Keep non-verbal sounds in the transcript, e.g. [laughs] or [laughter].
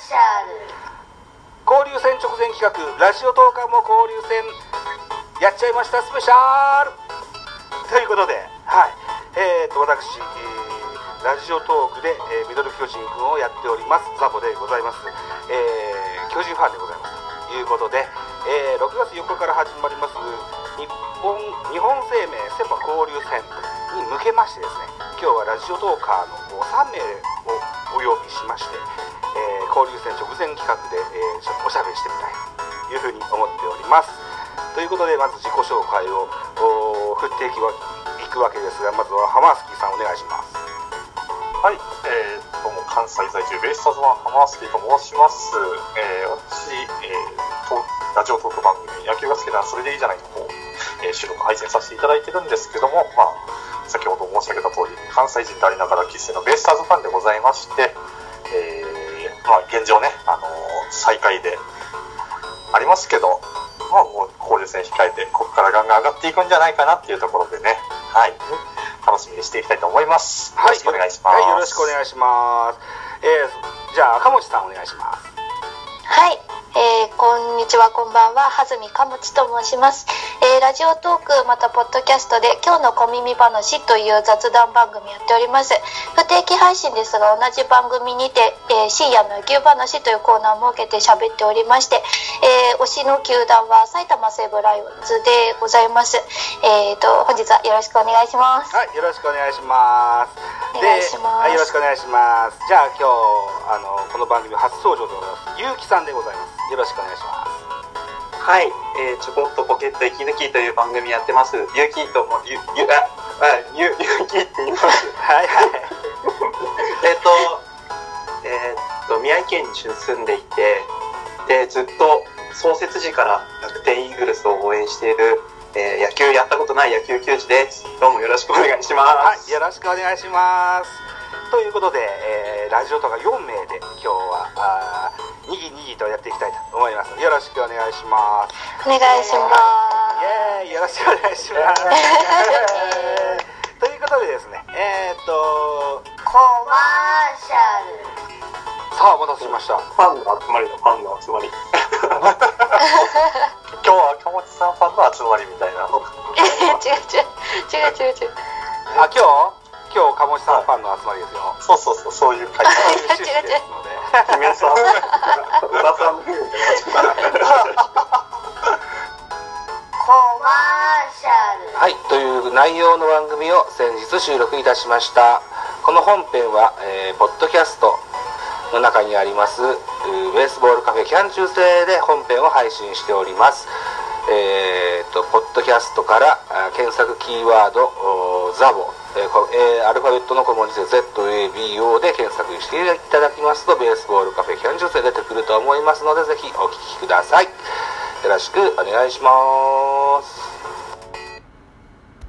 シャル交流戦直前企画ラジオトーカーも交流戦やっちゃいましたスペシャル。ということではい。えー、と私、えーラジオトークで、えーミドル巨人くんをやっております。ザボでございます、えー巨人ファンでございます。ということで、えー6月4日から始まります日本日本生命セ・パ交流戦に向けましてですね今日はラジオトーカーの3名をお呼びしまして、企画で、えーちょっとおしゃべりしてみたいというふうに思っておりますということでまず自己紹介を振っていきわいくわけですがまずはハマースキーさんお願いしますはい、えー、どうも関西在住ベイスターズワンハマースキーと申します。えー、私、えー、とラジオトーク番組野球が好きならそれでいいじゃないの方、えー、収録配信させていただいてるんですけども、まあ、先ほど申し上げた通り、関西人でありながら生粋のベイスターズファンでございまして、えー、まあ、現状ね、あのー最下位でありますけど、まあ、もう交流戦控えて、ここからガンガン上がっていくんじゃないかなっていうところでね、はい、楽しみにしていきたいと思います。よろしくお願いします。はいよろしくお願いします。えー、じゃあ赤持さんお願いします。はい、えーこんにちは、こんばんは、はずみかもちと申します。えーラジオトーク、またポッドキャストで、今日の小耳話という雑談番組やっております。不定期配信ですが、同じ番組にて、えー深夜の野球話というコーナーを設けて喋っておりまして、えー推しの球団は埼玉西武ライオンズでございます。えーと、本日はよろしくお願いします。はい、よろしくお願いします。お願いしますはい、よろしくお願いします。じゃあ今日あのこの番組初登場でございます。ゆうきさんでございます。よろしくお願いします。はい、えー、ちょこっとポケット息抜きという番組やってます。ゆうきとも、ゆ、ゆ、あ、あ、ゆ、ゆうきって言います。は [laughs] いはい。[laughs] えっと、えーっと、宮城県に住んでいて、で、ずっと創設時から楽天イーグルスを応援している、えー野球やったことない野球球児です。どうもよろしくお願いします。はい、よろしくお願いします。ということで、えーラジオとか4名で今日はあーにぎにぎとやっていきたいと思います。よろしくお願いします。お願いします。イエーイよろしくお願いします。[laughs] ということでですね、えー、っと、コマーシャルさあお待たせしました。ファンの集まりのファンの集まり。[laughs] 今日は赤持さんファンの集まりみたいな。[laughs] 違う違う違う違う違う違う。あ、今日？今日、鴨志さんファンの集まりですよ。そうそうそう、そういう会そう話。いう趣旨ですので。姫さん、小田さん、コマーシャルはい、という内容の番組を先日収録いたしました。この本編は、えーポッドキャストの中にあります、ベースボールカフェキャン中制で本編を配信しております。えーと、ポッドキャストからあ検索キーワード、ザボ、えーアルファベットの小文字で ZABO で検索していただきますと、ベースボールカフェキャン中制出てくると思いますので、ぜひお聴きください。よろしくお願いします。